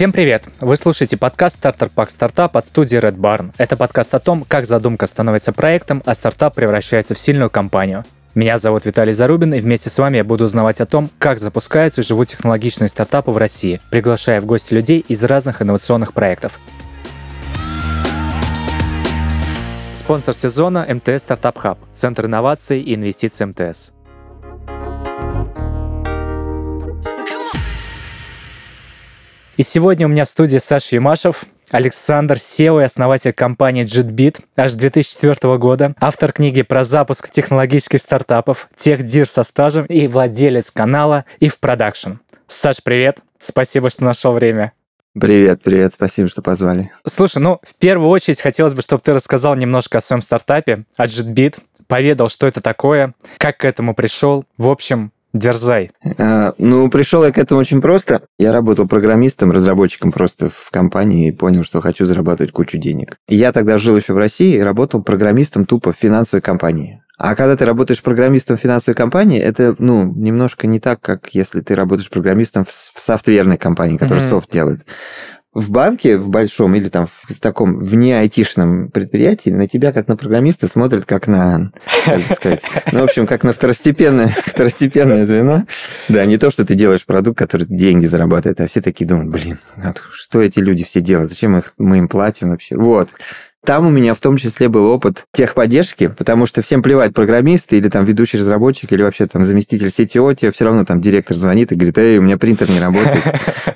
Всем привет! Вы слушаете подкаст «Стартер Пак Стартап» от студии Red Barn. Это подкаст о том, как задумка становится проектом, а стартап превращается в сильную компанию. Меня зовут Виталий Зарубин, и вместе с вами я буду узнавать о том, как запускаются и живут технологичные стартапы в России, приглашая в гости людей из разных инновационных проектов. Спонсор сезона – МТС Стартап Хаб, Центр инноваций и инвестиций МТС. И сегодня у меня в студии Саша Юмашев, Александр и основатель компании JetBeat аж 2004 года, автор книги про запуск технологических стартапов, техдир со стажем и владелец канала If Production. Саш, привет! Спасибо, что нашел время. Привет, привет, спасибо, что позвали. Слушай, ну, в первую очередь хотелось бы, чтобы ты рассказал немножко о своем стартапе, о JetBeat, поведал, что это такое, как к этому пришел. В общем, Дерзай. А, ну, пришел я к этому очень просто. Я работал программистом, разработчиком просто в компании и понял, что хочу зарабатывать кучу денег. Я тогда жил еще в России и работал программистом тупо в финансовой компании. А когда ты работаешь программистом в финансовой компании, это, ну, немножко не так, как если ты работаешь программистом в софтверной компании, которая mm-hmm. софт делает в банке, в большом или там в таком вне айтишном предприятии на тебя как на программиста смотрят как на, сказать, ну, в общем, как на второстепенное, второстепенное звено. Да, не то, что ты делаешь продукт, который деньги зарабатывает, а все такие думают, блин, что эти люди все делают, зачем их, мы им платим вообще? Вот. Там у меня в том числе был опыт техподдержки, потому что всем плевать программисты или там ведущий разработчик или вообще там заместитель CTO, тебе все равно там директор звонит и говорит, эй, у меня принтер не работает,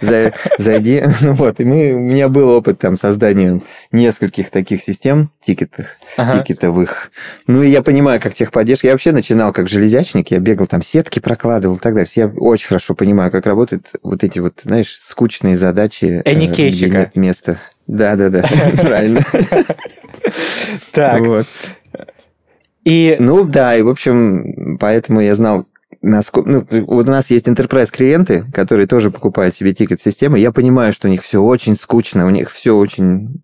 зайди. Ну вот, и мы, у меня был опыт там создания нескольких таких систем тикетных, тикетовых. Ну и я понимаю, как техподдержка. Я вообще начинал как железячник, я бегал там сетки прокладывал и так далее. Я очень хорошо понимаю, как работают вот эти вот, знаешь, скучные задачи. Эникейщика. Где нет места. Да, да, да, правильно. Так. Вот. И... Ну да, и в общем, поэтому я знал, насколько... Ну, вот у нас есть enterprise клиенты, которые тоже покупают себе тикет-системы. Я понимаю, что у них все очень скучно, у них все очень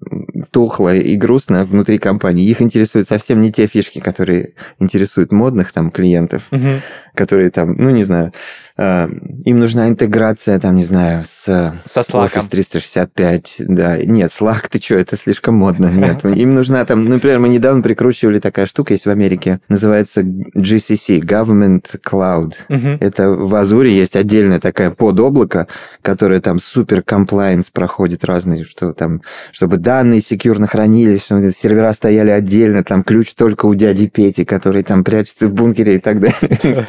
тухло и грустно внутри компании. Их интересуют совсем не те фишки, которые интересуют модных там клиентов, угу. которые там, ну не знаю, э, им нужна интеграция там, не знаю, с со Slack. Office 365, да. Нет, Slack, ты что, это слишком модно. Нет, им нужна там, например, мы недавно прикручивали такая штука, есть в Америке, называется GCC, Government Cloud. Угу. Это в Азуре есть отдельная такая подоблако, которая там супер комплайенс проходит разные, что там, чтобы данные секьюрно хранились, чтобы сервера стояли отдельно, там ключ только у дяди Пети, который там прячется в бункере и так далее.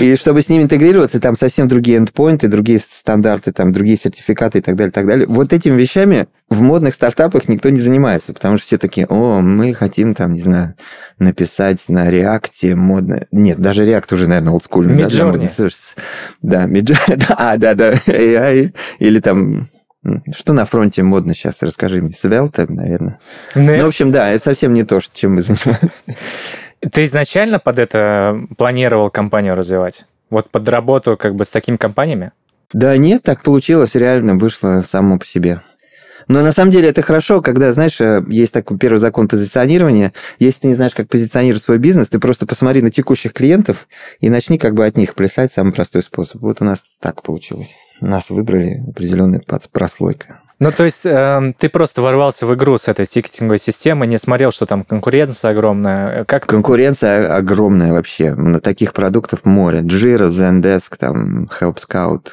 И чтобы с ними интегрироваться, там совсем другие эндпоинты, другие стандарты, там другие сертификаты и так далее, так далее. Вот этими вещами в модных стартапах никто не занимается, потому что все такие, о, мы хотим там, не знаю, написать на реакте модно. Нет, даже реакт уже, наверное, олдскульный. Midjourney. Да, да, да. AI. Или там что на фронте модно сейчас? Расскажи мне. Svelte, наверное. Next. Ну, в общем, да, это совсем не то, чем мы занимаемся. Ты изначально под это планировал компанию развивать? Вот под работу как бы с такими компаниями? Да нет, так получилось, реально вышло само по себе. Но на самом деле это хорошо, когда, знаешь, э, есть такой первый закон позиционирования. Если ты не знаешь, как позиционировать свой бизнес, ты просто посмотри на текущих клиентов и начни как бы от них плясать самый простой способ. Вот у нас так получилось. Нас выбрали определенная прослойка. Ну, то есть э, ты просто ворвался в игру с этой тикетинговой системой, не смотрел, что там конкуренция огромная. Как... Конкуренция огромная вообще. На таких продуктов море. Jira, Zendesk, там, Help Scout.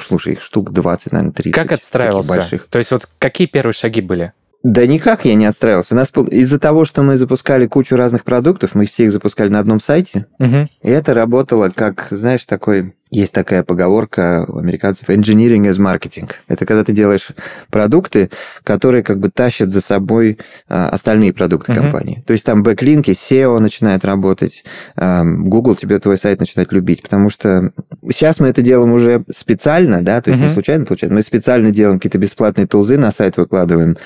Слушай, их штук 20, наверное, 30. Как отстраивался? Больших. То есть вот какие первые шаги были? Да никак я не отстраивался. У нас из-за того, что мы запускали кучу разных продуктов, мы все их запускали на одном сайте, угу. и это работало как, знаешь, такой есть такая поговорка у американцев engineering as marketing. Это когда ты делаешь продукты, которые как бы тащат за собой а, остальные продукты uh-huh. компании. То есть там бэклинки, SEO начинает работать, Google тебе твой сайт начинает любить, потому что сейчас мы это делаем уже специально, да, то есть uh-huh. не случайно получается, мы специально делаем какие-то бесплатные тулзы на сайт выкладываем,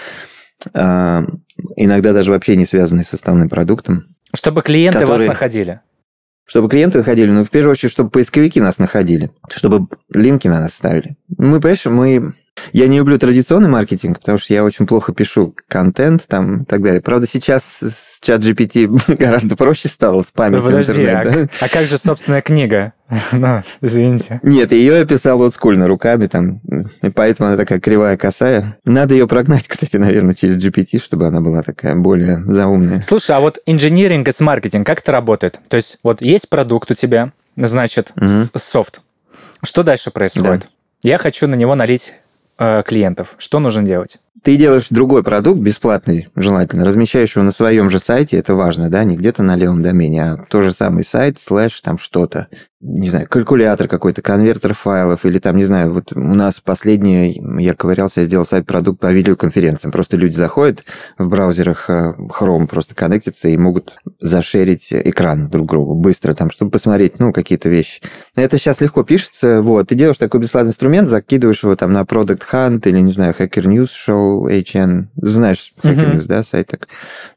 иногда даже вообще не связанные с основным продуктом. Чтобы клиенты которые... вас находили чтобы клиенты находили, но в первую очередь, чтобы поисковики нас находили, чтобы линки на нас ставили. Мы, понимаешь, мы Я не люблю традиционный маркетинг, потому что я очень плохо пишу контент там и так далее. Правда, сейчас с чат GPT гораздо проще стало с памятью Подожди, интернет, а, да? а как же собственная книга? Ну, извините. Нет, ее я писал олдскульно руками там, и поэтому она такая кривая, косая. Надо ее прогнать, кстати, наверное, через GPT, чтобы она была такая более заумная. Слушай, а вот инжиниринг с маркетинг, как это работает? То есть вот есть продукт у тебя, значит, с- софт. Что дальше происходит? Я хочу на него налить клиентов. Что нужно делать? Ты делаешь другой продукт, бесплатный, желательно, размещаешь его на своем же сайте, это важно, да, не где-то на левом домене, а тот же самый сайт, слэш, там что-то, не знаю, калькулятор какой-то, конвертер файлов, или там, не знаю, вот у нас последнее, я ковырялся, я сделал сайт-продукт по видеоконференциям, просто люди заходят в браузерах э, Chrome, просто коннектятся и могут зашерить экран друг другу быстро, там, чтобы посмотреть, ну, какие-то вещи. Это сейчас легко пишется, вот, ты делаешь такой бесплатный инструмент, закидываешь его там на Product Hunt или, не знаю, Hacker News Show, HN, знаешь, Hacker. News, да, сайт так.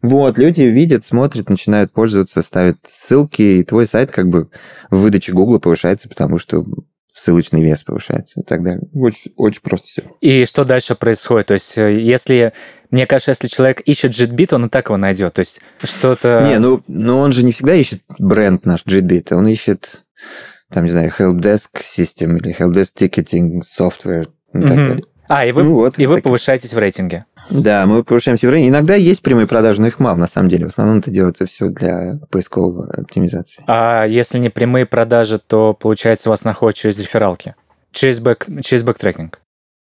Вот, люди видят, смотрят, начинают пользоваться, ставят ссылки, и твой сайт как бы в выдаче Гугла повышается, потому что ссылочный вес повышается и так далее. Очень, очень просто все. И что дальше происходит? То есть, э, если, мне кажется, если человек ищет JetBeat, он и так его найдет. То есть, что-то... Не, ну, ну он же не всегда ищет бренд наш Jitbit, он ищет, там, не знаю, Helpdesk System или Helpdesk Ticketing Software и так Мгм. далее. А, и вы, Ну вот, и вы так- повышаетесь в рейтинге. Да, мы повышаемся в рынке. Иногда есть прямые продажи, но их мало на самом деле. В основном это делается все для поисковой оптимизации. А если не прямые продажи, то, получается, вас находят через рефералки. Через, back, через backtracking.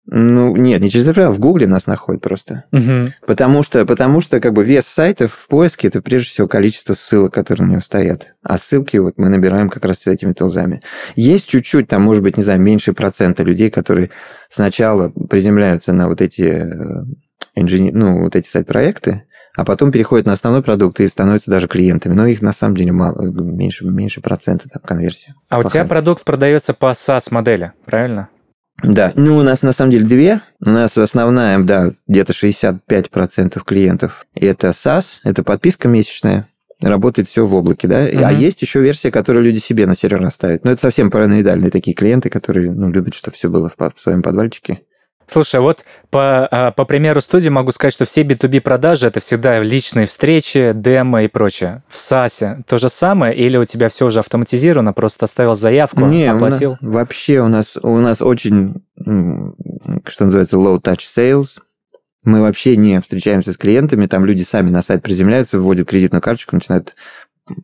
Ну, нет, не через реферал, в Гугле нас находят просто. Мгм. Потому что, потому что как бы вес сайтов в поиске это прежде всего количество ссылок, которые на него стоят. А ссылки вот мы набираем как раз с этими тулзами. Есть чуть-чуть, там, может быть, не знаю, меньше процента людей, которые сначала приземляются на вот эти, э, инжени- ну, вот эти сайт-проекты, а потом переходят на основной продукт и становятся даже клиентами. Но их на самом деле мало, меньше, меньше процента там конверсии. А у тебя продукт продается по SaaS-модели, правильно? Да, ну у нас на самом деле две. У нас основная, да, где-то 65% клиентов. Это SaaS, это подписка месячная. Работает все в облаке, да. А Мгм. есть еще версия, которую люди себе на сервер ставят. Но это совсем параноидальные такие клиенты, которые ну, любят, чтобы все было в, в своем подвальчике. Слушай, вот по, а, по примеру студии могу сказать, что все B2B продажи это всегда личные встречи, демо и прочее. В SaaS то же самое, или у тебя все уже автоматизировано, просто оставил заявку, Не, у нас- оплатил? вообще у нас, у нас очень, что называется, low touch sales. Мы вообще не встречаемся с клиентами, там люди сами на сайт приземляются, вводят кредитную карточку, начинают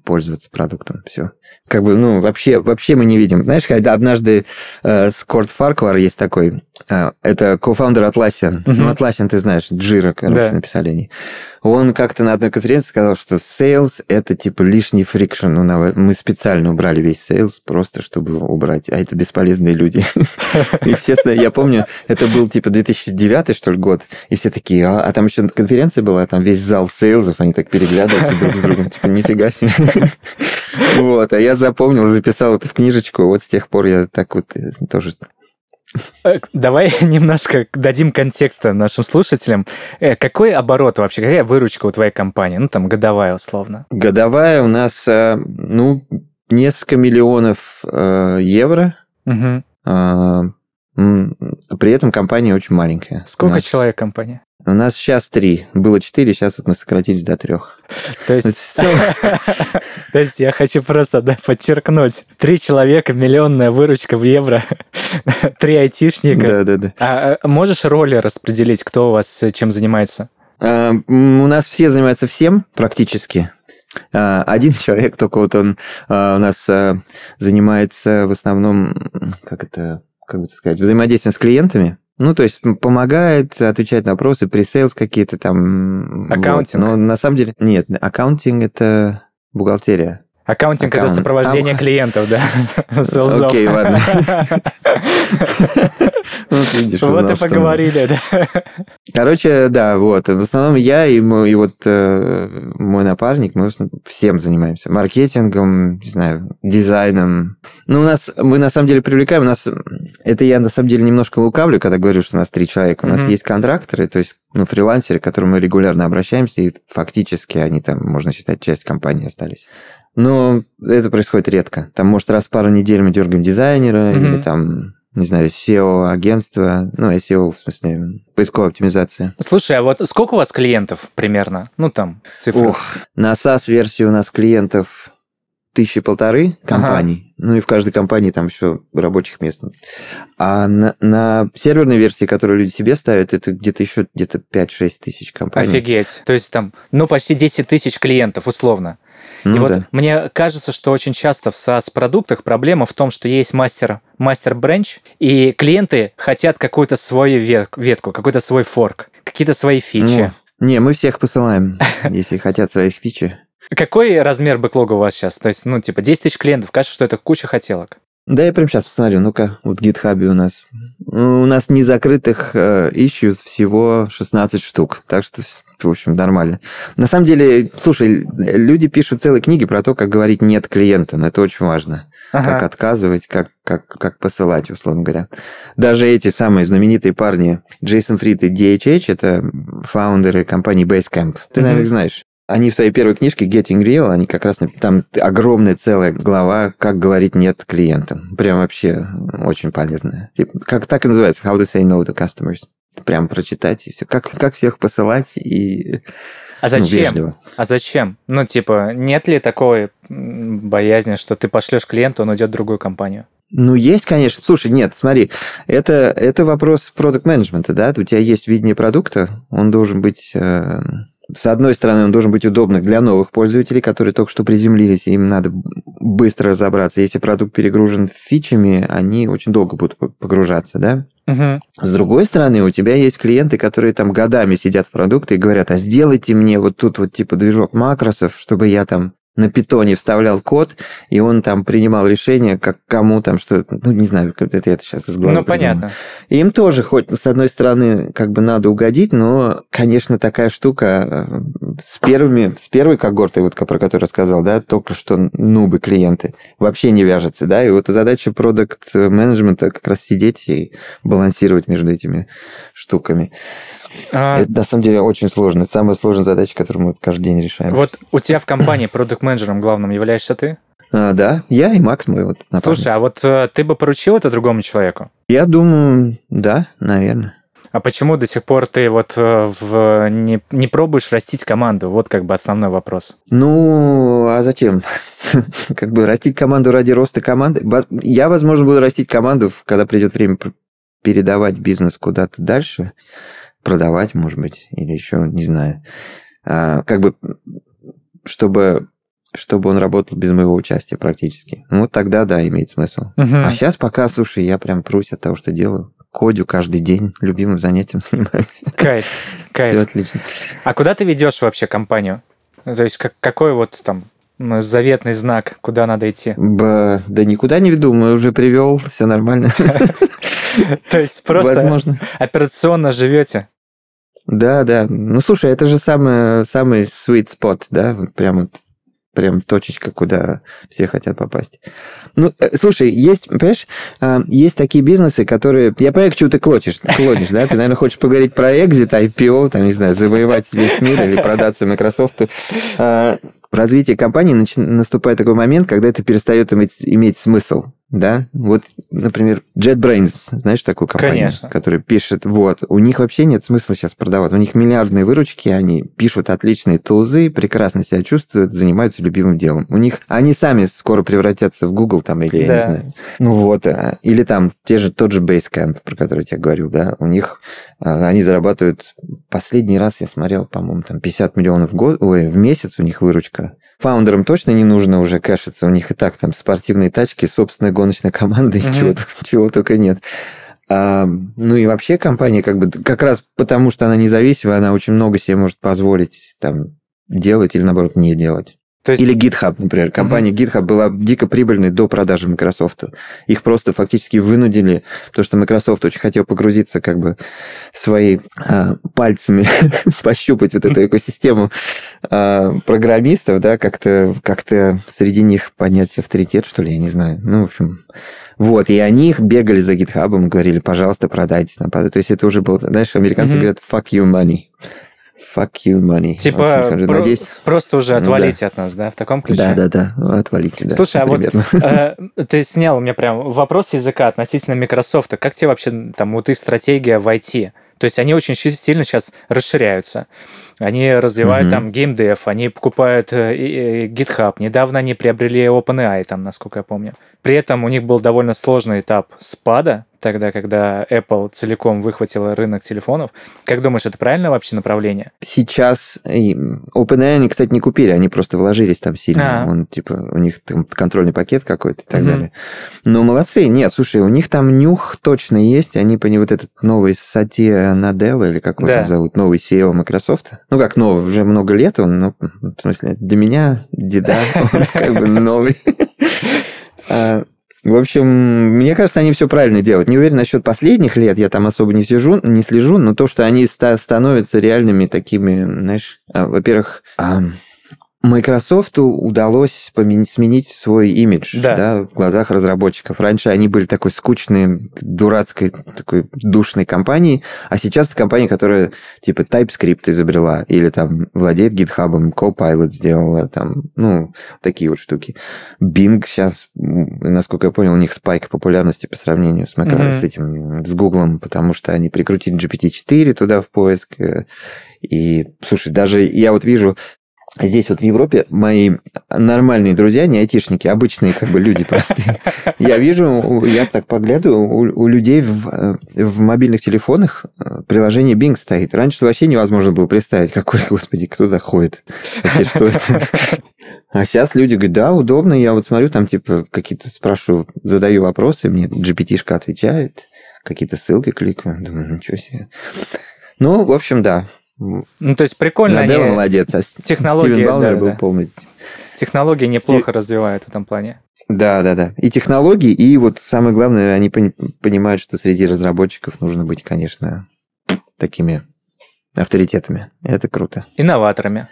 пользоваться продуктом. Все. Как бы, ну, вообще, вообще мы не видим. Знаешь, когда однажды э, Scott Farquhar есть такой, э, это co-founder Atlassian. Мгм. Ну, Atlassian, ты знаешь, Jira, короче, Да. написали они. Он как-то на одной конференции сказал, что sales – это типа лишний friction. Ну, мы специально убрали весь sales просто, чтобы убрать. А это бесполезные люди. И все, я помню, это был типа 2009 что ли год, и все такие, а, а там еще конференция была, там весь зал сейлзов, они так переглядываются друг с другом, типа, нифига себе. Вот, а я запомнил, записал это в книжечку, вот с тех пор я так вот э, тоже... Э, Давай немножко дадим контекста нашим слушателям. Э, Какой оборот вообще, какая выручка у твоей компании? Ну, там, годовая, условно. Годовая у нас, ну, несколько миллионов евро, м, при этом компания очень маленькая. Сколько человек компания? У нас сейчас три, было четыре, сейчас вот мы сократились до трех. То есть, то есть я хочу просто да, подчеркнуть. Три человека, миллионная выручка в евро, три айтишника. Да, да, да. А а можешь роли распределить, кто у вас э, чем занимается? А, У нас все занимаются всем практически. А, Один человек, только вот он у нас а, занимается в основном, как это, как бы сказать, взаимодействием с клиентами. Ну, то есть помогает отвечать на вопросы, presales какие-то там. вот. Accounting? Но на самом деле нет, accounting это бухгалтерия. Accounting это Аккаунт. сопровождение А, клиентов, да? Окей, ладно. Вот видишь, Вот узнал, и что- поговорили, да. Короче, да, вот. В основном я и мой, и вот э, мой напарник, мы всем занимаемся. Маркетингом, не знаю, дизайном. Ну, у нас, мы на самом деле привлекаем, у нас, это я на самом деле немножко лукавлю, когда говорю, что у нас три человека. У нас Мгм. есть контракторы, то есть, ну, фрилансеры, к которым мы регулярно обращаемся, и фактически они там, можно считать, часть компании остались. Но это происходит редко. Там, может, раз в пару недель мы дергаем дизайнера, Мгм. или там не знаю, SEO-агентство, ну, SEO, в смысле, поисковая оптимизация. Слушай, а вот сколько у вас клиентов примерно? Ну, там, цифры. Ох, на SaaS-версии у нас клиентов тысячи полторы компаний, ага. ну и в каждой компании там еще рабочих мест. А на, на серверной версии, которую люди себе ставят, это где-то еще где-то 5-6 тысяч компаний. Офигеть. То есть там, ну, почти 10 тысяч клиентов, условно. Ну, и да. вот мне кажется, что очень часто в SaaS-продуктах проблема в том, что есть мастер, мастер бренч, и клиенты хотят какую-то свою ветку, какой-то свой форк, какие-то свои фичи. Ну, не, мы всех посылаем, если хотят свои фичи. Какой размер бэклога у вас сейчас? То есть, ну, типа, 10 тысяч клиентов, кажется, что это куча хотелок. Да, я прям сейчас посмотрю. Ну-ка, вот в GitHub у нас. У нас незакрытых э, issues всего 16 штук. Так что, в общем, нормально. На самом деле, слушай, люди пишут целые книги про то, как говорить «нет» клиентам. Это очень важно. Ага. Как отказывать, как, как, как посылать, условно говоря. Даже эти самые знаменитые парни, Джейсон Фрид и DHH, это фаундеры компании Basecamp. Ты, угу. наверное, знаешь. Они в своей первой книжке Getting Real, они как раз там огромная целая глава, как говорить нет клиентам. Прям вообще очень полезная. Типа, как так и называется, How to say no to customers. Прям прочитать и все. Как, как всех посылать и а ну, зачем? Ну, а зачем? Ну, типа, нет ли такой боязни, что ты пошлешь клиенту, он уйдет в другую компанию? Ну, есть, конечно. Слушай, нет, смотри, это, это вопрос продукт менеджмента да? У тебя есть видение продукта, он должен быть э, с одной стороны, он должен быть удобным для новых пользователей, которые только что приземлились, им надо быстро разобраться. Если продукт перегружен фичами, они очень долго будут погружаться, да? Угу. С другой стороны, у тебя есть клиенты, которые там годами сидят в продукте и говорят, а сделайте мне вот тут вот типа движок макросов, чтобы я там на питоне вставлял код, и он там принимал решение, как кому там что... Ну, не знаю, как это я сейчас из головы Ну, понятно. И им тоже, хоть с одной стороны, как бы надо угодить, но, конечно, такая штука э, с первыми, с первой когортой, вот про которую рассказал, да, только что нубы клиенты, вообще не вяжется, да, и вот задача продукт менеджмента как раз сидеть и балансировать между этими штуками. А... Это на самом деле очень сложно. Это самая сложная задача, которую мы каждый день решаем. Вот у тебя в компании продукт-менеджером главным являешься ты? А, да, я и Макс мой. Вот, Слушай, а вот э, ты бы поручил это другому человеку? Я думаю, да, наверное. А почему до сих пор ты вот э, в, не, не пробуешь растить команду? Вот как бы основной вопрос. Ну, а зачем? как бы растить команду ради роста команды? Я, возможно, буду растить команду, когда придет время передавать бизнес куда-то дальше продавать, может быть, или еще, не знаю. А, как бы, чтобы чтобы он работал без моего участия практически. Ну, вот тогда, да, имеет смысл. Угу. А сейчас пока, слушай, я прям прусь от того, что делаю. Кодю каждый день, любимым занятием занимаюсь. Кайф, кайф. Все отлично. А куда ты ведешь вообще компанию? То есть как, какой вот там заветный знак, куда надо идти? Б, да никуда не веду, мы уже привел, все нормально. То есть просто операционно живете? Да, да. Ну, слушай, это же самый, самый sweet spot, да? Прям вот прям точечка, куда все хотят попасть. Ну, э, слушай, есть, понимаешь, а, есть такие бизнесы, которые... Я понимаю, к чему ты клонишь, клонишь, да? Ты, наверное, хочешь поговорить про экзит, IPO, там, не знаю, завоевать весь мир или продаться Microsoft. А, в развитии компании наступает такой момент, когда это перестает иметь, иметь смысл да, вот, например, JetBrains, знаешь такую компанию, Конечно. которая пишет, вот, у них вообще нет смысла сейчас продавать, у них миллиардные выручки, они пишут отличные тулзы, прекрасно себя чувствуют, занимаются любимым делом. У них, они сами скоро превратятся в Google там или, да. я не знаю, ну вот, а, или там те же, тот же Basecamp, про который я тебе говорил, да, у них, а, они зарабатывают, последний раз я смотрел, по-моему, там 50 миллионов в год, ой, в месяц у них выручка, Фаундерам точно не нужно уже кэшиться, у них и так там спортивные тачки, собственная гоночная команда, и чего, чего только нет. А, ну и вообще компания как бы как раз потому, что она независимая, она очень много себе может позволить там делать или наоборот не делать. То есть... Или GitHub, например. Компания uh-huh. GitHub была дико прибыльной до продажи Microsoft. Их просто фактически вынудили, то что Microsoft очень хотел погрузиться как бы своей а, пальцами, пощупать вот эту экосистему а, программистов, да, как-то как среди них поднять авторитет, что ли, я не знаю. Ну, в общем, вот, и они их бегали за GitHub и говорили, пожалуйста, продайтесь нам. То есть это уже было, знаешь, американцы uh-huh. говорят, fuck you money. Fuck you, money. Типа, общем, про- надеюсь... просто уже Ну отвалите да. от нас, да, в таком ключе? Да, да, да, ну, отвалите, да. Слушай, а вот примерно. э, ты снял у меня прям вопрос языка относительно Microsoft. Как тебе вообще там вот их стратегия в IT? То есть они очень сильно сейчас расширяются. Они развивают Мгм. там геймдев, они покупают э, GitHub. Недавно они приобрели OpenAI, там, насколько я помню. При этом у них был довольно сложный этап спада, тогда, когда Apple целиком выхватила рынок телефонов. Как думаешь, это правильное вообще направление? Сейчас и OpenAI они, кстати, не купили, они просто вложились там сильно. А. Он, типа, у них там контрольный пакет какой-то и так Мгм. далее. Но молодцы. Нет, слушай, у них там нюх точно есть. Они по вот этот новый Сатья Наделла, или как его Да. там зовут, новый CEO Microsoft. Ну, как новый, уже много лет он, ну, в смысле, для меня, деда, он как бы новый. А, В общем, мне кажется, они все правильно делают. Не уверен насчет последних лет, я там особо не сижу, не слежу, но то, что они ста- становятся реальными такими, знаешь, а, во-первых, Microsoft удалось сменить свой имидж Да. да, в глазах разработчиков. Раньше они были такой скучной, дурацкой, такой душной компанией, а сейчас это компания, которая типа TypeScript изобрела или там владеет GitHub, Copilot сделала, там, ну, такие вот штуки. Bing сейчас, насколько я понял, у них спайк популярности по сравнению с, Мгм. с этим, с Гуглом, потому что они прикрутили GPT-4 туда в поиск. э, И, слушай, даже я вот вижу, Здесь вот в Европе мои нормальные друзья, не айтишники, обычные как бы люди простые. Я вижу, я так поглядываю, у, у людей в, э, в мобильных телефонах э, приложение Bing стоит. Раньше вообще невозможно было представить, какой, господи, кто туда ходит. Вообще, что это? А сейчас люди говорят, да, удобно. Я вот смотрю, там типа какие-то спрашиваю, задаю вопросы, мне GPT-шка отвечает, какие-то ссылки кликаю. Думаю, ничего себе. Ну, в общем, да. Ну, то есть прикольно Наделла они молодец, а технологии, Стивен Балмер да, был да. полный технологии неплохо развивают в этом плане. Да, да, да. И технологии, и вот самое главное, они пони- понимают, что среди разработчиков нужно быть, конечно, такими авторитетами. Это круто. Инноваторами.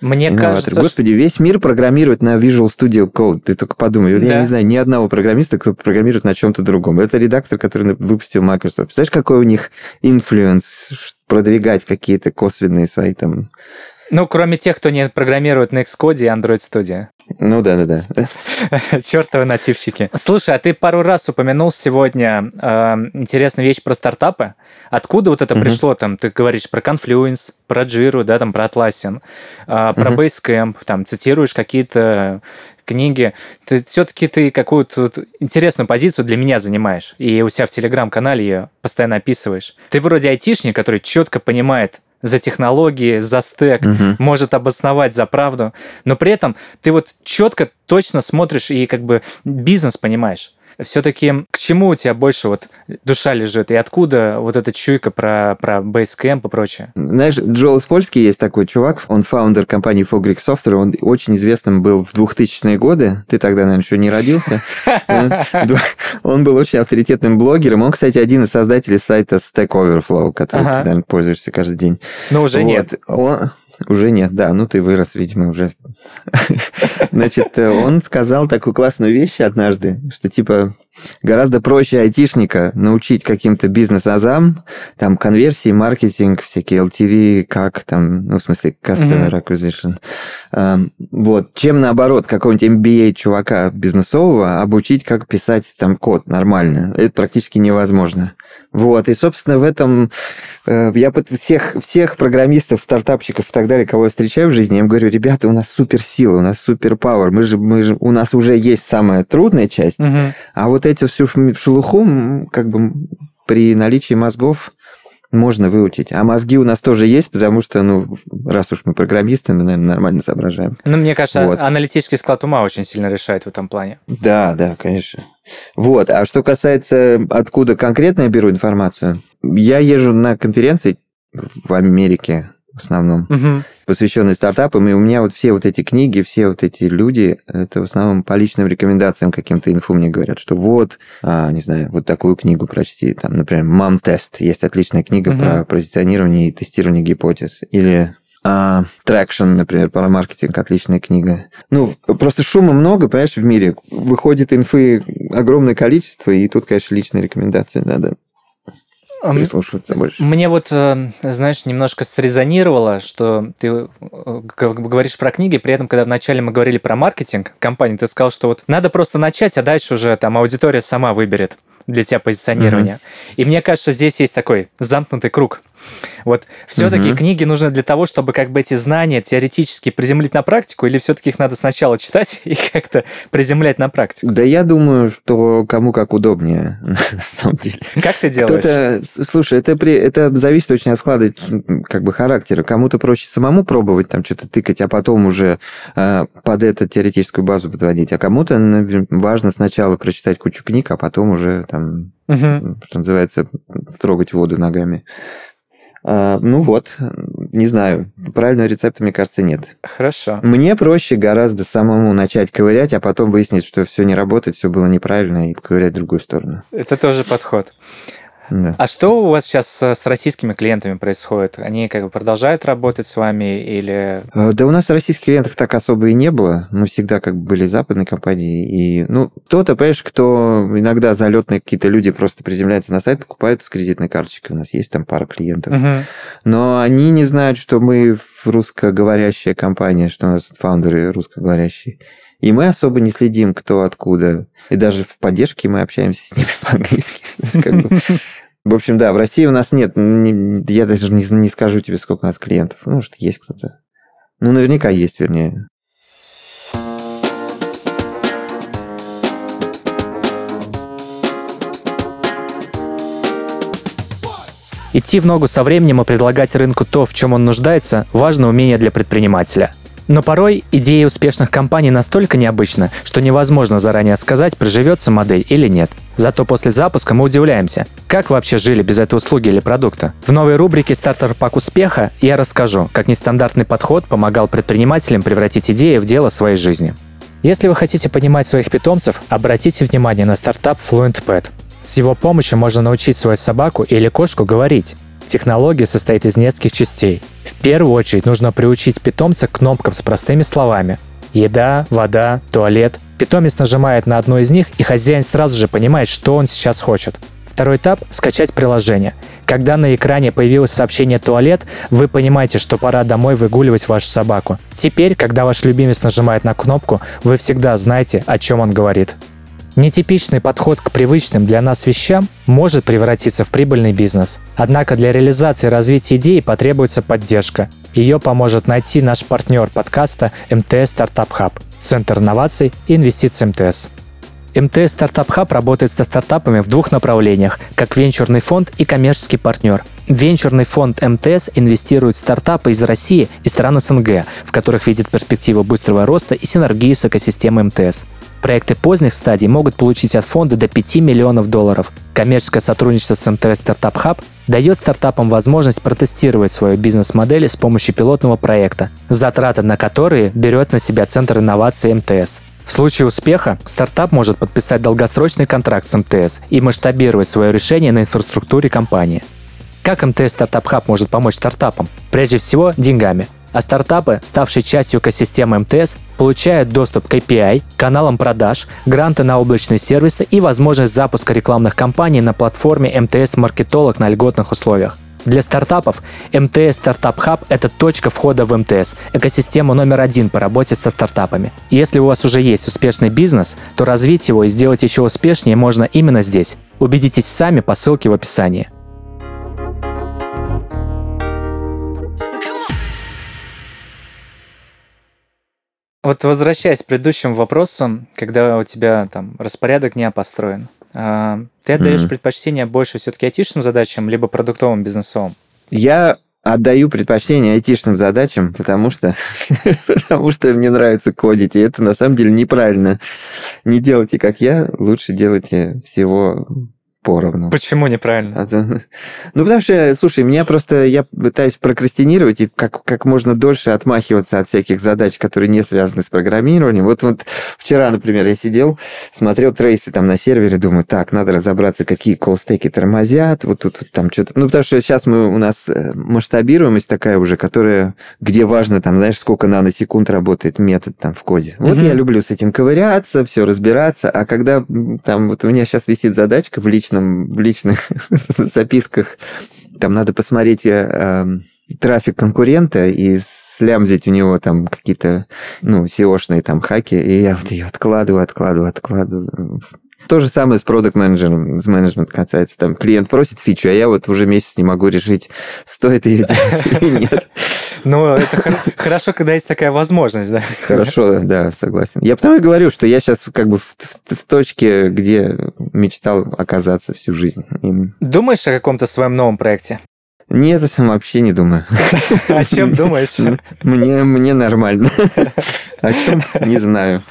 Мне Инноваторы. кажется, что- Господи, весь мир программирует на Visual Studio Code. Ты только подумай. Да. Я не знаю ни одного программиста, кто программирует на чем-то другом. Это редактор, который выпустил Microsoft. Знаешь, какой у них influence продвигать какие-то косвенные свои там... ну, кроме тех, кто не программирует на Xcode и Android Studio. Ну да, да, да. Чертовы нативщики. Слушай, а ты пару раз упомянул сегодня э, интересную вещь про стартапы. Откуда вот это Мгм. пришло? Там ты говоришь про Confluence, про Jira, да, там про Atlassian, э, про Мгм. Basecamp, там цитируешь какие-то книги. Ты все-таки ты какую-то вот интересную позицию для меня занимаешь. И у себя в телеграм-канале ее постоянно описываешь. Ты вроде айтишник, который четко понимает за технологии, за стек, Мгм. может обосновать за правду, но при этом ты вот четко, точно смотришь и как бы бизнес понимаешь. Все-таки к чему у тебя больше вот душа лежит? И откуда вот эта чуйка про, про Basecamp и прочее? Знаешь, Джоэл Спольский есть такой чувак, он фаундер компании Fogric Software, он очень известным был в 2000-е годы, ты тогда, наверное, еще не родился. Он- был очень авторитетным блогером, он, кстати, один из создателей сайта Stack Overflow, который ты, наверное, пользуешься каждый день. Ну, уже нет. Уже нет, да, ну ты вырос, видимо, уже. Значит, э, он сказал такую классную вещь однажды, что типа гораздо проще айтишника научить каким-то бизнес-азам, там, конверсии, маркетинг, всякие LTV, как там, ну, в смысле, customer acquisition, эм, вот, чем наоборот, какого-нибудь MBA чувака бизнесового обучить, как писать там код нормально. Это практически невозможно. Вот, и, собственно, в этом э, я под всех, всех программистов, стартапщиков и так далее, кого я встречаю в жизни, я им говорю, ребята, у нас суперсила, у нас суперпауэр, мы же, мы же, у нас уже есть самая трудная часть, Мгм. а вот эти всю шелуху, как бы при наличии мозгов можно выучить. А мозги у нас тоже есть, потому что, ну, раз уж мы программисты, мы, наверное, нормально соображаем. Ну, мне кажется, Вот. аналитический склад ума очень сильно решает в этом плане. Да, да, конечно. Вот. А что касается, откуда конкретно я беру информацию, я езжу на конференции в Америке в основном, Мгм. посвященные стартапам, и у меня вот все вот эти книги, все вот эти люди, это в основном по личным рекомендациям каким-то инфу мне говорят, что вот, а, не знаю, вот такую книгу прочти, там, например, «Мам тест», есть отличная книга Мгм. про позиционирование и тестирование гипотез, или а, Traction, например, про маркетинг, отличная книга. Ну, просто шума много, понимаешь, в мире. Выходит инфы огромное количество, и тут, конечно, личные рекомендации надо. Прислушиваться больше. Мне вот, э, знаешь, немножко срезонировало, что ты э, говоришь про книги, при этом, когда вначале мы говорили про маркетинг компании, ты сказал, что вот надо просто начать, а дальше уже там аудитория сама выберет для тебя позиционирования. Mm-hmm. И мне кажется, здесь есть такой замкнутый круг. Вот все-таки mm-hmm. книги нужны для того, чтобы как бы эти знания теоретически приземлить на практику, или все-таки их надо сначала читать и как-то приземлять на практику? Да я думаю, что кому как удобнее, на самом деле. Как ты делаешь? Слушай, это, при, это зависит очень от склада как бы характера. Кому-то проще самому пробовать там что-то тыкать, а потом уже э, под это теоретическую базу подводить. А кому-то важно сначала прочитать кучу книг, а потом уже там, угу. что называется, трогать воду ногами. А, ну вот, не знаю, правильного рецепта, мне кажется, нет. Хорошо. Мне проще гораздо самому начать ковырять, а потом выяснить, что все не работает, все было неправильно, и ковырять в другую сторону. Это тоже подход. Да. А что у вас сейчас с российскими клиентами происходит? Они как бы продолжают работать с вами или... Э, да у нас российских клиентов так особо и не было. Мы всегда как бы были западной компанией. И, ну, кто-то, понимаешь, кто иногда залетные какие-то люди просто приземляются на сайт, покупают с кредитной карточкой. У нас есть там пара клиентов. Угу. Но они не знают, что мы русскоговорящая компания, что у нас фаундеры русскоговорящие. И мы особо не следим, кто откуда. И даже в поддержке мы общаемся с ними по-английски. В общем, да, в России у нас нет, не, я даже не скажу тебе, сколько у нас клиентов. Ну, может, есть кто-то. Ну, наверняка есть, вернее. Идти в ногу со временем и предлагать рынку то, в чем он нуждается, важно умение для предпринимателя – но порой идея успешных компаний настолько необычна, что невозможно заранее сказать, приживется модель или нет. Зато после запуска мы удивляемся, как вообще жили без этой услуги или продукта. В новой рубрике «Стартер пак успеха» я расскажу, как нестандартный подход помогал предпринимателям превратить идеи в дело своей жизни. Если вы хотите понимать своих питомцев, обратите внимание на стартап Fluent Pet. С его помощью можно научить свою собаку или кошку говорить. Технология состоит из нескольких частей. В первую очередь нужно приучить питомца к кнопкам с простыми словами. Еда, вода, туалет. Питомец нажимает на одну из них, и хозяин сразу же понимает, что он сейчас хочет. Второй этап – скачать приложение. Когда на экране появилось сообщение «туалет», вы понимаете, что пора домой выгуливать вашу собаку. Теперь, когда ваш любимец нажимает на кнопку, вы всегда знаете, о чем он говорит. Нетипичный подход к привычным для нас вещам может превратиться в прибыльный бизнес. Однако для реализации и развития идеи потребуется поддержка. Ее поможет найти наш партнер подкаста МТС Startup Hub, Центр инноваций и инвестиций МТС. МТС Startup Hub работает со стартапами в двух направлениях, как венчурный фонд и коммерческий партнер. Венчурный фонд МТС инвестирует в стартапы из России и стран СНГ, в которых видит перспективу быстрого роста и синергию с экосистемой МТС. Проекты поздних стадий могут получить от фонда до 5 миллионов долларов. Коммерческое сотрудничество с МТС Стартап Хаб дает стартапам возможность протестировать свою бизнес-модель с помощью пилотного проекта, затраты на которые берет на себя Центр инноваций МТС. В случае успеха стартап может подписать долгосрочный контракт с МТС и масштабировать свое решение на инфраструктуре компании. Как МТС Стартап Хаб может помочь стартапам? Прежде всего, деньгами – а стартапы, ставшие частью экосистемы МТС, получают доступ к API, каналам продаж, гранты на облачные сервисы и возможность запуска рекламных кампаний на платформе МТС Маркетолог на льготных условиях. Для стартапов МТС Стартап Хаб – это точка входа в МТС, экосистема номер один по работе со стартапами. Если у вас уже есть успешный бизнес, то развить его и сделать еще успешнее можно именно здесь. Убедитесь сами по ссылке в описании. Вот возвращаясь к предыдущим вопросам, когда у тебя там распорядок дня построен, а, ты отдаешь mm-hmm. предпочтение больше все-таки айтишным задачам, либо продуктовым бизнесовым? Я отдаю предпочтение айтишным задачам, потому что, потому что мне нравится кодить, и это на самом деле неправильно. Не делайте, как я, лучше делайте всего поровну. Почему неправильно? Ну, потому что, слушай, меня просто, я пытаюсь прокрастинировать и как, как можно дольше отмахиваться от всяких задач, которые не связаны с программированием. Вот, вот вчера, например, я сидел, смотрел трейсы там на сервере, думаю, так, надо разобраться, какие колстеки тормозят, вот тут вот, там что-то. Ну, потому что сейчас мы, у нас э, масштабируемость такая уже, которая, где важно, там, знаешь, сколько наносекунд работает метод там в коде. Вот mm-hmm. я люблю с этим ковыряться, все разбираться, а когда там вот у меня сейчас висит задачка в личном личном, в личных записках там надо посмотреть э, эм, трафик конкурента и слямзить у него там какие-то, ну, SEO-шные там хаки, и я вот ее откладываю, откладываю, откладываю. То же самое с продукт менеджером с менеджмент касается. Там клиент просит фичу, а я вот уже месяц не могу решить, стоит ее делать или нет. Ну, это хорошо, когда есть такая возможность, да? Хорошо, да, согласен. Я потому и говорю, что я сейчас как бы в точке, где мечтал оказаться всю жизнь. Думаешь о каком-то своем новом проекте? Нет, вообще не думаю. О чем думаешь? Мне, мне нормально. О чем? Не знаю.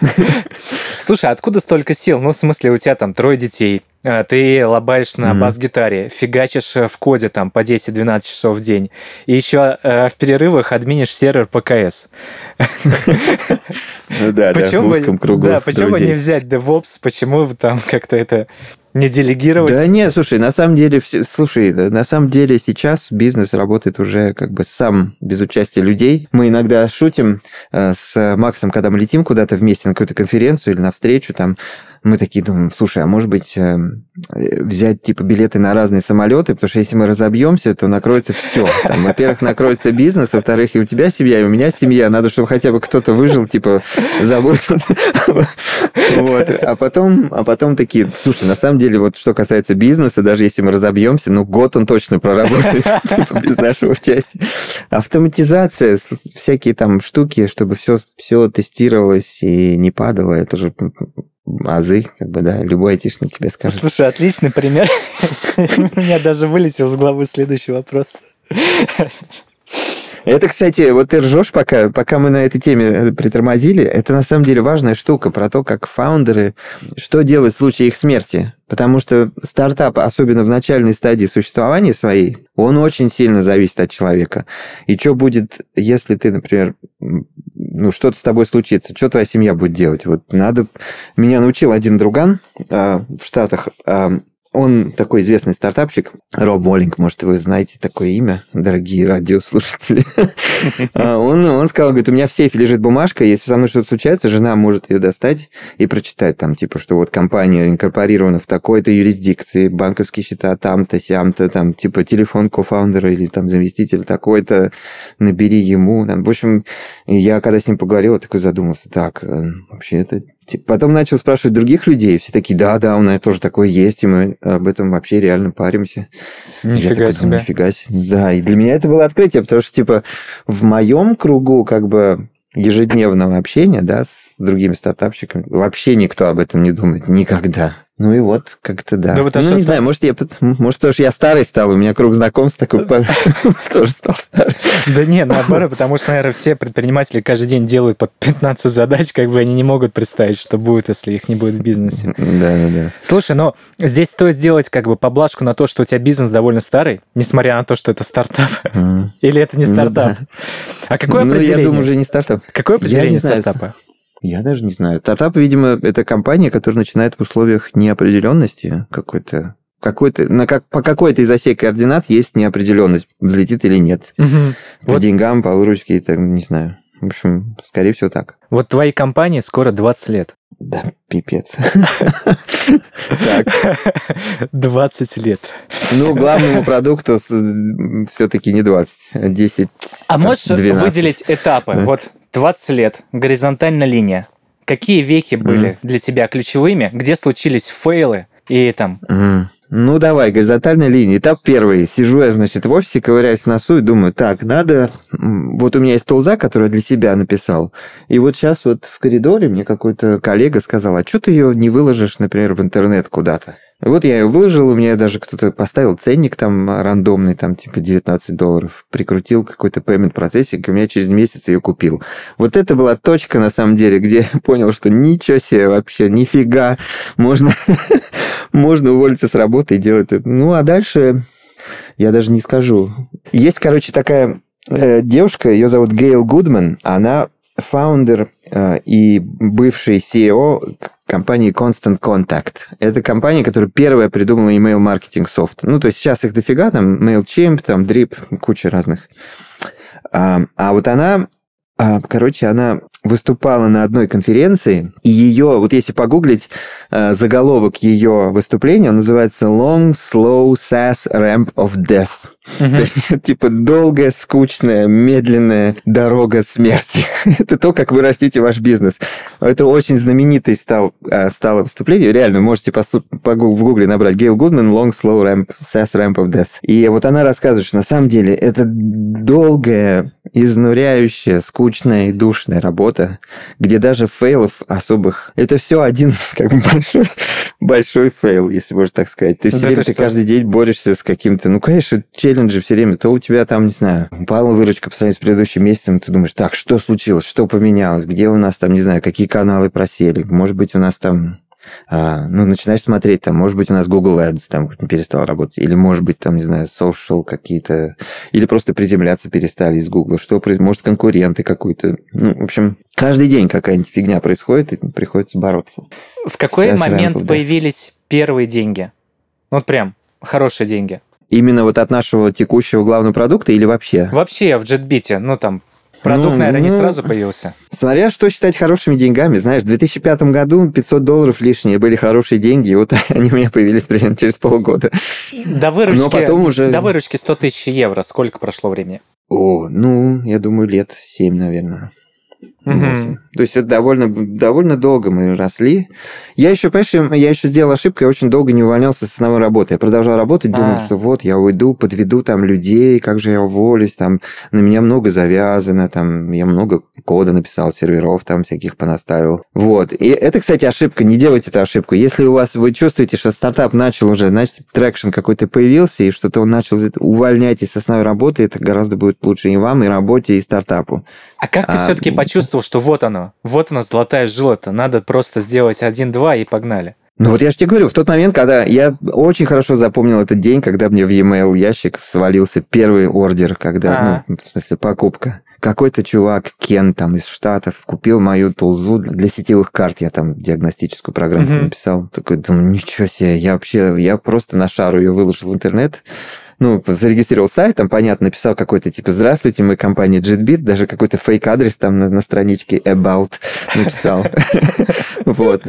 Слушай, а откуда столько сил? Ну, в смысле, у тебя там трое детей, а, ты лобаешь на mm-hmm. бас-гитаре, фигачишь э, в коде там по 10-12 часов в день, и еще э, в перерывах админишь сервер ПКС. Ну да, да, в узком кругу Да, почему не взять DevOps, почему там как-то это не делегировать? Да нет, слушай, на самом деле, слушай, на самом деле сейчас бизнес работает уже как бы сам без участия людей. Мы иногда шутим э, с Максом, когда мы летим куда-то вместе на какую-то конференцию или на встречу, там, мы такие думаем, слушай, а может быть эм, взять типа билеты на разные самолеты, потому что если мы разобьемся, то накроется все. Там, во-первых, накроется бизнес, во-вторых, и у тебя семья, и у меня семья. Надо, чтобы хотя бы кто-то выжил, типа, заботился. Вот. А потом, а потом такие, слушай, на самом деле, вот что касается бизнеса, даже если мы разобьемся, ну, год он точно проработает, типа, без нашего участия. Автоматизация, всякие там штуки, чтобы все, все тестировалось и не падало, это же азы, как бы, да, любой айтишник тебе скажет. Слушай, отличный пример. У меня даже вылетел с главы следующий вопрос. Это, кстати, вот ты ржешь, пока, пока мы на этой теме притормозили, это на самом деле важная штука про то, как фаундеры, что делать в случае их смерти. Потому что стартап, особенно в начальной стадии существования своей, он очень сильно зависит от человека. И что будет, если ты, например, ну, что-то с тобой случится, что твоя семья будет делать? Вот надо... Меня научил один друган э, в Штатах. Э, он такой известный стартапщик, Роб Боллинг, может, вы знаете такое имя, дорогие радиослушатели. А, он, он сказал, говорит, у меня в сейфе лежит бумажка, если со мной что-то случается, жена может ее достать и прочитать там, типа, что вот компания инкорпорирована в такой-то юрисдикции, банковские счета там-то, сям-то, там, типа, телефон кофаундера или там заместителя такой-то, набери ему. Там. В общем, я когда с ним поговорил, такой задумался, так, э, вообще это Потом начал спрашивать других людей, все такие, да, да, у нас тоже такое есть, и мы об этом вообще реально паримся. Нифига такой, себе. Нифига себе. Да, и для меня это было открытие, потому что, типа, в моем кругу, как бы, ежедневного общения, да, с другими стартапщиками, вообще никто об этом не думает. Никогда. Ну и вот, как-то да. Ну, ну не знаю, может, я, может, потому что я старый стал, у меня круг знакомств такой тоже стал старый. Да не, наоборот, потому что, наверное, все предприниматели каждый день делают по 15 задач, как бы они не могут представить, что будет, если их не будет в бизнесе. Да, да, да. Слушай, но здесь стоит сделать как бы поблажку на то, что у тебя бизнес довольно старый, несмотря на то, что это стартап. Или это не ну стартап? А какое определение? Ну, я думаю, уже не стартап. Какое определение стартапа? Я даже не знаю. Стартап, видимо, это компания, которая начинает в условиях неопределенности какой-то какой-то, на как, по какой-то из осей координат есть неопределенность, взлетит или нет. Угу. По вот. деньгам, по выручке, это не знаю. В общем, скорее всего, так. Вот твоей компании скоро 20 лет. Да, пипец. Так. 20 лет. Ну, главному продукту все-таки не 20, а 10, А можешь выделить этапы? Вот 20 лет, горизонтальная линия. Какие вехи были для тебя ключевыми? Где случились фейлы и там... Ну, давай, горизонтальная линия. Этап первый. Сижу я, значит, в офисе, ковыряюсь в носу и думаю, так, надо... Вот у меня есть толза, которую я для себя написал. И вот сейчас вот в коридоре мне какой-то коллега сказал, а что ты ее не выложишь, например, в интернет куда-то? Вот я ее выложил, у меня даже кто-то поставил ценник там рандомный, там типа 19 долларов, прикрутил какой-то payment процессинг, и у меня через месяц ее купил. Вот это была точка, на самом деле, где я понял, что ничего себе вообще, нифига, можно, можно уволиться с работы и делать... Ну, а дальше я даже не скажу. Есть, короче, такая э, девушка, ее зовут Гейл Гудман, она фаундер э, и бывший CEO компании Constant Contact. Это компания, которая первая придумала email маркетинг софт. Ну, то есть сейчас их дофига, там MailChimp, там Drip, куча разных. А, а вот она А, короче, она выступала на одной конференции, и ее, вот если погуглить, э, заголовок ее выступления, он называется Long, Slow, Sass, Ramp of Death. То есть, типа, долгая, скучная, медленная дорога смерти. Это то, как вы растите ваш бизнес. Это очень знаменитый стал, э, стало выступление. Реально, можете послу- в гугле набрать Гейл Гудман Long, Slow, Ramp, Sass, Ramp of Death. И вот она рассказывает, что на самом деле это долгая, изнуряющая, скучная и душная работа, где даже fail ов особых... Это все один как бы большой, большой fail, если можно так сказать. Ты все Да время, ты каждый день борешься с каким-то... Ну, конечно, челленджи все время. То у тебя там, не знаю, упала выручка по сравнению с предыдущим месяцем, ты думаешь, так, что случилось, что поменялось, где у нас там, не знаю, какие каналы просели, может быть, у нас там а, ну, начинаешь смотреть, там, может быть, у нас Google Ads там перестал работать, или, может быть, там, не знаю, social какие-то, или просто приземляться перестали из Google, что может, конкуренты какую-то. Ну, в общем, каждый день какая-нибудь фигня происходит, и приходится бороться. В какой момент of Death. появились первые деньги? Вот прям хорошие деньги. Именно вот от нашего текущего главного продукта или вообще? Вообще в JetBeat, ну там, продукт, Ну, наверное, не ну, сразу появился. Смотря что считать хорошими деньгами. Знаешь, в 2005 году 500 долларов лишние были хорошие деньги, и вот они у меня появились примерно через полгода. До выручки, Но потом уже... до выручки 100 тысяч евро. Сколько прошло времени? О, ну, я думаю, лет 7, наверное. Восемь. То есть это довольно, довольно долго мы росли. Я еще, понимаешь, я еще сделал ошибку, я очень долго не увольнялся с основной работы. Я продолжал работать, думал, А. что вот, я уйду, подведу там людей, как же я уволюсь, там на меня много завязано, там я много кода написал, серверов там всяких понаставил. Вот. И это, кстати, ошибка, не делайте эту ошибку. Если у вас, вы чувствуете, что стартап начал уже, значит, traction какой-то появился, и что-то он начал, увольняйтесь с основной работы, это гораздо будет лучше и вам, и работе, и стартапу. А как ты А, все-таки ну, почувствовал, что вот оно, вот оно, золотая жила-то, надо просто сделать один-два и погнали? Ну вот я же тебе говорю, в тот момент, когда я очень хорошо запомнил этот день, когда мне в e-mail ящик свалился первый ордер, когда, А. ну, в смысле, покупка. Какой-то чувак, Кен там из Штатов, купил мою тулзу для сетевых карт. Я там диагностическую программу Мгм. написал. Такой, думаю, ничего себе, я вообще, я просто на шару ее выложил в интернет. Ну, зарегистрировал сайт, там, понятно, написал какой-то, типа, здравствуйте, мы компания JetBeat, даже какой-то фейк-адрес там на, на страничке About написал. Вот.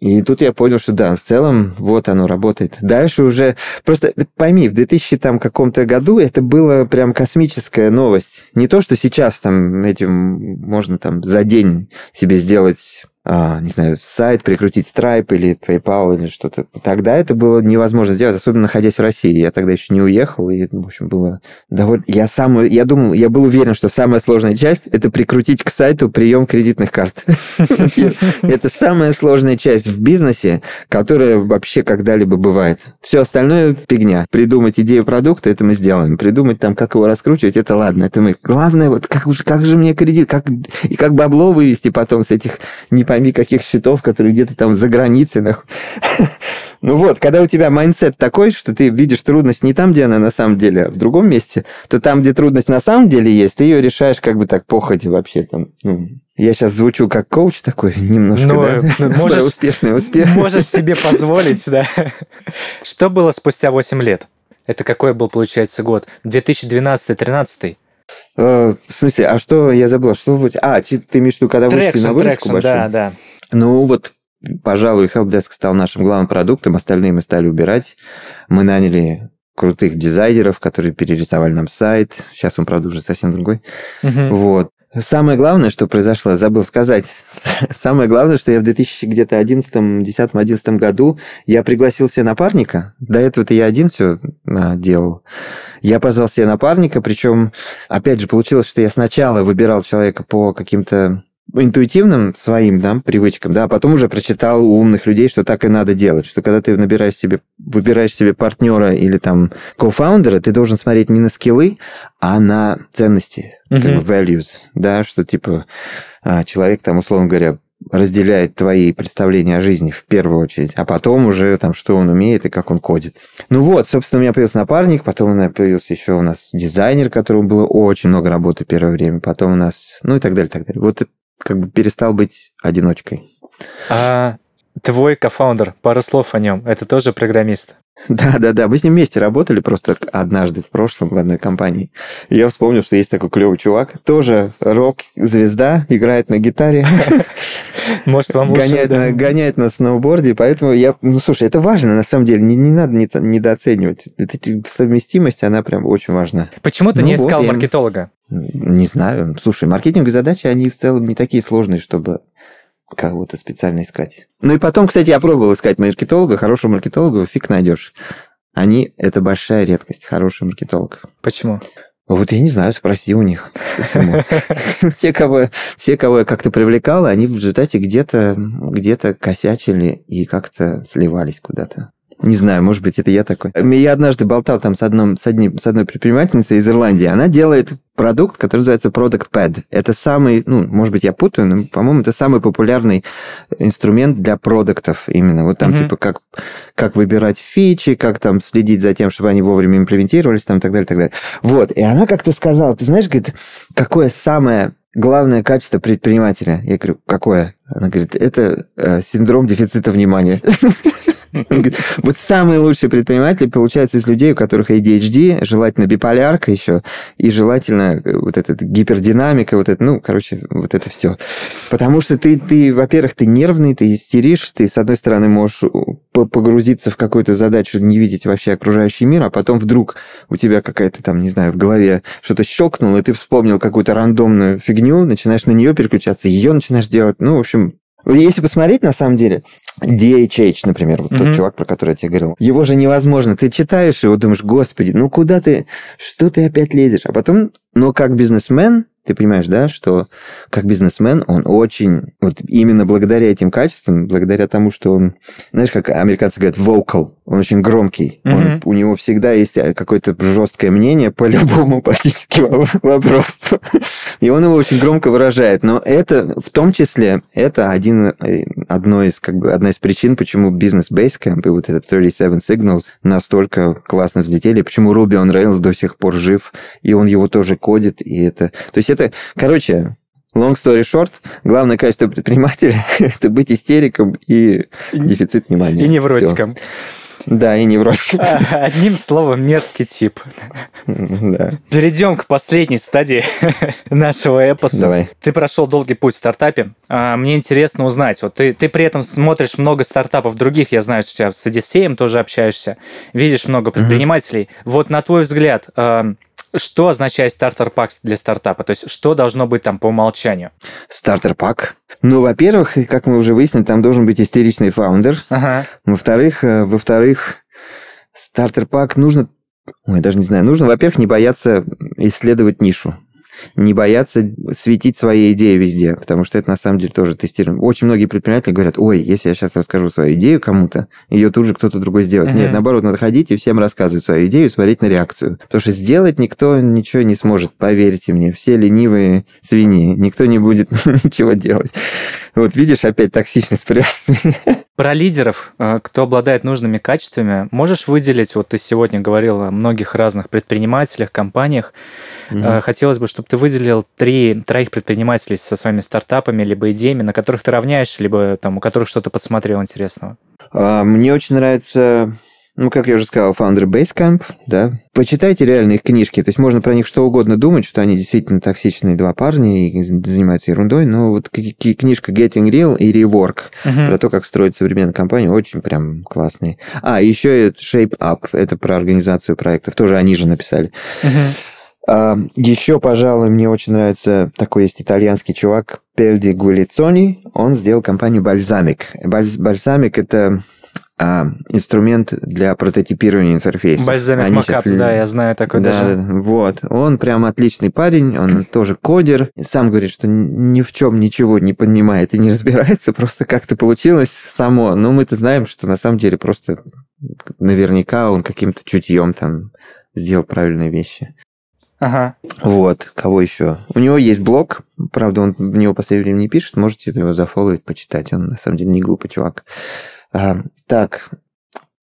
И тут я понял, что да, в целом вот оно работает. Дальше уже... Просто пойми, в 2000 там каком-то году это было прям космическая новость. Не то, что сейчас там этим можно там за день себе сделать не знаю, сайт, прикрутить Stripe или PayPal или что-то. Тогда это было невозможно сделать, особенно находясь в России. Я тогда еще не уехал, и, в общем, было довольно... Я сам, я думал, я был уверен, что самая сложная часть – это прикрутить к сайту прием кредитных карт. Это самая сложная часть в бизнесе, которая вообще когда-либо бывает. Все остальное фигня. Придумать идею продукта, это мы сделаем. Придумать там, как его раскручивать, это ладно. Это мы. Главное, вот как, уж- как же мне кредит, как, и как бабло вывести потом с этих не пойми каких счетов, которые где-то там за границей. нахуй. Ну вот, когда у тебя mindset такой, что ты видишь трудность не там, где она на самом деле, а в другом месте, то там, где трудность на самом деле есть, ты ее решаешь как бы так походя вообще там. Ну, я сейчас звучу как коуч такой немножко, Ну, да? ну, можешь- успешный успех. Можешь себе позволить, да. Что было спустя 8 лет? Это какой был, получается, год? 2012-13? Э, В смысле, а что, я забыл, что вы... А, ти- ты имеешь в виду, когда вышли на выручку traction, большую? да, да. Ну вот, пожалуй, Helpdesk стал нашим главным продуктом, остальные мы стали убирать. Мы наняли крутых дизайнеров, которые перерисовали нам сайт. Сейчас он, правда, уже совсем другой. Мгм. Вот. Самое главное, что произошло, забыл сказать. Самое главное, что я в 2000 где-то 11, 10, 11 году я пригласил себе напарника. До этого-то я один все делал. Я позвал себе напарника, причем, опять же, получилось, что я сначала выбирал человека по каким-то интуитивным своим да, привычкам, да, а потом уже прочитал у умных людей, что так и надо делать, что когда ты набираешь себе, выбираешь себе партнера или там кофаундера, ты должен смотреть не на скиллы, а на ценности, как Мгм. бы values, да, что типа а, человек там, условно говоря, разделяет твои представления о жизни в первую очередь, а потом уже там, что он умеет и как он кодит. Ну вот, собственно, у меня появился напарник, потом у меня появился еще у нас дизайнер, которому было очень много работы первое время, потом у нас, ну и так далее, так далее. Вот как бы перестал быть одиночкой. А Твой кофаундер, пару слов о нем, это тоже программист? Да, да, да. Мы с ним вместе работали просто однажды в прошлом в одной компании. И я вспомнил, что есть такой клевый чувак, тоже рок-звезда, играет на гитаре. Может, вам гоняет, на, гоняет на сноуборде, поэтому я... Ну, слушай, это важно, на самом деле, не, не надо недооценивать. Эта совместимость, она прям очень важна. Почему ты Ну не вот, искал я- маркетолога? Не знаю. Слушай, маркетинговые задачи, они в целом не такие сложные, чтобы кого-то специально искать. Ну и потом, кстати, я пробовал искать маркетолога, хорошего маркетолога фиг найдешь. Они – это большая редкость, хороший маркетолог. Почему? Вот я не знаю, спроси у них. Все, кого, все, кого я как-то привлекал, они в результате где-то где косячили и как-то сливались куда-то. Не знаю, может быть, это я такой. Я однажды болтал там с, одном, с, одним, с одной предпринимательницей из Ирландии. Она делает продукт, который называется Product Pad. Это самый, ну, может быть, я путаю, но, по-моему, это самый популярный инструмент для продуктов именно. Вот там, Мгм. типа, как, как выбирать фичи, как там следить за тем, чтобы они вовремя имплементировались, там, и так далее, и так далее. Вот, и она как-то сказала, ты знаешь, говорит, какое самое главное качество предпринимателя? Я говорю, какое? Она говорит, это э, синдром дефицита внимания. Вот самые лучшие предприниматели получаются из людей, у которых ADHD, желательно биполярка еще, и желательно э, вот эта гипердинамика, вот это, ну, короче, вот это все. Потому что ты, ты, во-первых, ты нервный, ты истеришь, ты, с одной стороны, можешь п- погрузиться в какую-то задачу, не видеть вообще окружающий мир, а потом вдруг у тебя какая-то там, не знаю, в голове что-то щелкнуло, и ты вспомнил какую-то рандомную фигню, начинаешь на нее переключаться, ее начинаешь делать. Ну, в общем, если посмотреть, на самом деле, DHH, например, вот Мгм. тот чувак, про который я тебе говорил, его же невозможно. Ты читаешь его, думаешь, господи, ну куда ты, что ты опять лезешь? А потом, но как бизнесмен, ты понимаешь, да, что как бизнесмен он очень, вот именно благодаря этим качествам, благодаря тому, что он, знаешь, как американцы говорят, vocal, он очень громкий, он- Мгм. у него всегда есть какое-то жесткое мнение по любому практически вопросу. И он его очень громко выражает. Но это, в том числе, это один, э, одно из, как бы, одна из причин, почему бизнес Basecamp и вот этот 37 Signals настолько классно взлетели, почему Ruby on Rails до сих пор жив, и он его тоже кодит, и это... То есть это, короче, long story short, главное качество предпринимателя – это быть истериком и дефицит внимания. И невротиком. Всё. Да, и невротиком. А, Одним словом, мерзкий тип. Да. Перейдем к последней стадии нашего эпоса. Давай. Ты прошел долгий путь в стартапе. А, Мне интересно узнать, вот ты, ты при этом смотришь много стартапов других, я знаю, что с Одиссеем тоже общаешься, видишь много предпринимателей. Вот на твой взгляд, что означает стартер-пак для стартапа? То есть что должно быть там по умолчанию? Стартер-пак. Ну, во-первых, как мы уже выяснили, там должен быть истеричный фаундер. Ага. Во-вторых, э, во-вторых, стартер-пак нужно... Ой, даже не знаю. Нужно, во-первых, не бояться исследовать нишу. Не бояться светить свои идеи везде, потому что это на самом деле тоже тестирование. Очень многие предприниматели говорят, ой, если я сейчас расскажу свою идею кому-то, ее тут же кто-то другой сделает. Мгм. Нет, наоборот, надо ходить и всем рассказывать свою идею смотреть на реакцию. Потому что сделать никто ничего не сможет, поверьте мне. Все ленивые свиньи, никто не будет ничего делать. Вот видишь, опять токсичность прессы. Про лидеров, э, кто обладает нужными качествами, можешь выделить, вот ты сегодня говорил о многих разных предпринимателях, компаниях, Э, Хотелось бы, чтобы ты выделил три, троих предпринимателей со своими стартапами, либо идеями, на которых ты равняешься, либо там, у которых что-то подсмотрел интересного. А, Мне очень нравится, ну, как я уже сказал, фаундеры Basecamp, да. Почитайте реально их книжки, то есть можно про них что угодно думать, что они действительно токсичные два парня и занимаются ерундой, но вот книжка Getting Real и Rework про то, как строить современную компанию, очень прям классные. А, еще и Shape Up, это про организацию проектов, тоже они же написали. Мгм. А, еще, пожалуй, мне очень нравится такой есть итальянский чувак Пельди Гуэлицони. Он сделал компанию Бальзамик. Бальз- Бальзамик это а, инструмент для прототипирования интерфейса. Бальзамик Макапс, да, я знаю такой да, даже. вот. Он прям отличный парень, он тоже кодер. Сам говорит, что ни в чем ничего не понимает и не разбирается, просто как-то получилось само. Но мы-то знаем, что на самом деле просто наверняка он каким-то чутьем там сделал правильные вещи. Ага. Вот, кого еще? У него есть блог, правда, он в него в последнее время не пишет, можете его зафолловить, почитать, он на самом деле не глупый чувак. А, так,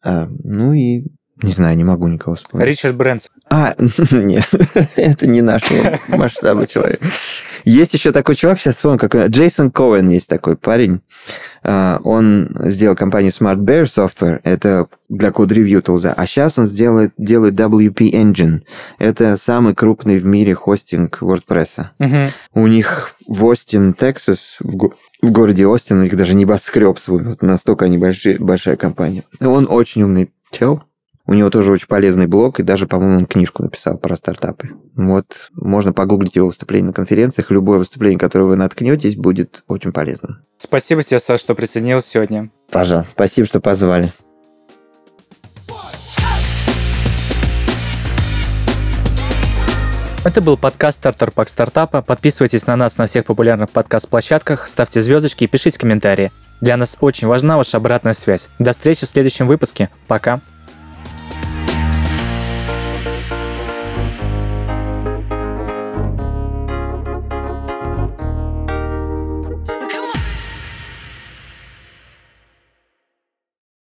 а, ну и не знаю, не могу никого вспомнить. Ричард Брэнс. А, нет, это не нашего масштаба человек. Есть еще такой чувак, сейчас вспомнил, как Джейсон Коэн есть такой парень. А, он сделал компанию Smart Bear Software, это для код-ревью тулза, а сейчас он сделает, делает WP Engine. Это самый крупный в мире хостинг WordPress. Мгм. У них в Остин, Тексас, в, го- в городе Остин, у них даже небоскреб свой, вот настолько они большие, большая компания. Он очень умный чел, у него тоже очень полезный блог, и даже, по-моему, он книжку написал про стартапы. Вот, можно погуглить его выступление на конференциях. Любое выступление, которое вы наткнетесь, будет очень полезным. Спасибо тебе, Саш, что присоединился сегодня. Пожалуйста, спасибо, что позвали. Это был подкаст «Стартер Пак Стартапа». Подписывайтесь на нас на всех популярных подкаст-площадках, ставьте звездочки и пишите комментарии. Для нас очень важна ваша обратная связь. До встречи в следующем выпуске. Пока.